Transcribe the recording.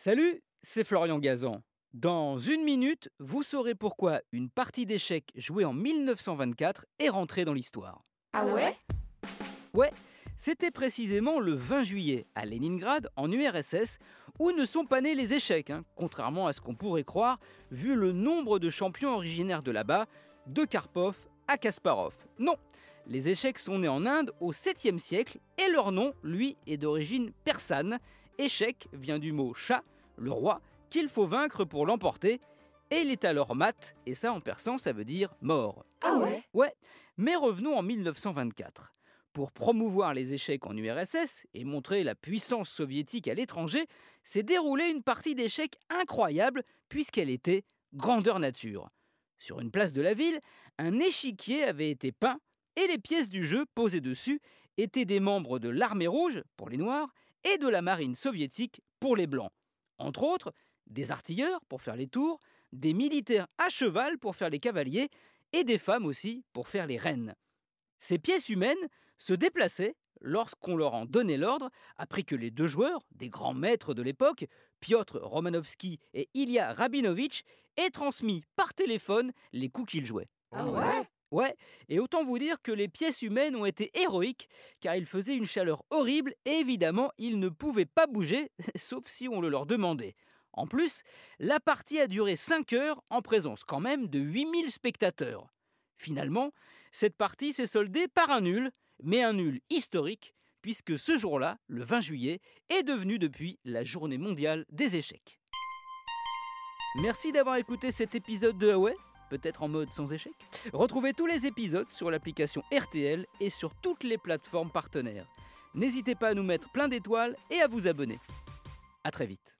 Salut, c'est Florian Gazan. Dans une minute, vous saurez pourquoi une partie d'échecs jouée en 1924 est rentrée dans l'histoire. Ah ouais? Ouais, c'était précisément le 20 juillet à Leningrad, en URSS, où ne sont pas nés les échecs, hein, contrairement à ce qu'on pourrait croire, vu le nombre de champions originaires de là-bas, de Karpov à Kasparov. Non, les échecs sont nés en Inde au 7e siècle et leur nom, lui, est d'origine persane. Échec vient du mot chat, le roi, qu'il faut vaincre pour l'emporter. Et il est alors mat, et ça en persan ça veut dire mort. Ah ouais? Ouais, mais revenons en 1924. Pour promouvoir les échecs en URSS et montrer la puissance soviétique à l'étranger, s'est déroulée une partie d'échecs incroyable puisqu'elle était grandeur nature. Sur une place de la ville, un échiquier avait été peint et les pièces du jeu posées dessus étaient des membres de l'armée rouge pour les noirs et de la marine soviétique pour les blancs. Entre autres, des artilleurs pour faire les tours, des militaires à cheval pour faire les cavaliers et des femmes aussi pour faire les reines. Ces pièces humaines se déplaçaient lorsqu'on leur en donnait l'ordre, après que les deux joueurs, des grands maîtres de l'époque, Piotr Romanovski et Ilya Rabinovitch, aient transmis par téléphone les coups qu'ils jouaient. Ah ouais? Ouais, et autant vous dire que les pièces humaines ont été héroïques, car il faisait une chaleur horrible et évidemment ils ne pouvaient pas bouger, sauf si on le leur demandait. En plus, la partie a duré 5 heures en présence quand même de 8000 spectateurs. Finalement, cette partie s'est soldée par un nul, mais un nul historique, puisque ce jour-là, le 20 juillet, est devenu depuis la journée mondiale des échecs. Merci d'avoir écouté cet épisode de Huawei peut-être en mode sans échec. Retrouvez tous les épisodes sur l'application RTL et sur toutes les plateformes partenaires. N'hésitez pas à nous mettre plein d'étoiles et à vous abonner. A très vite.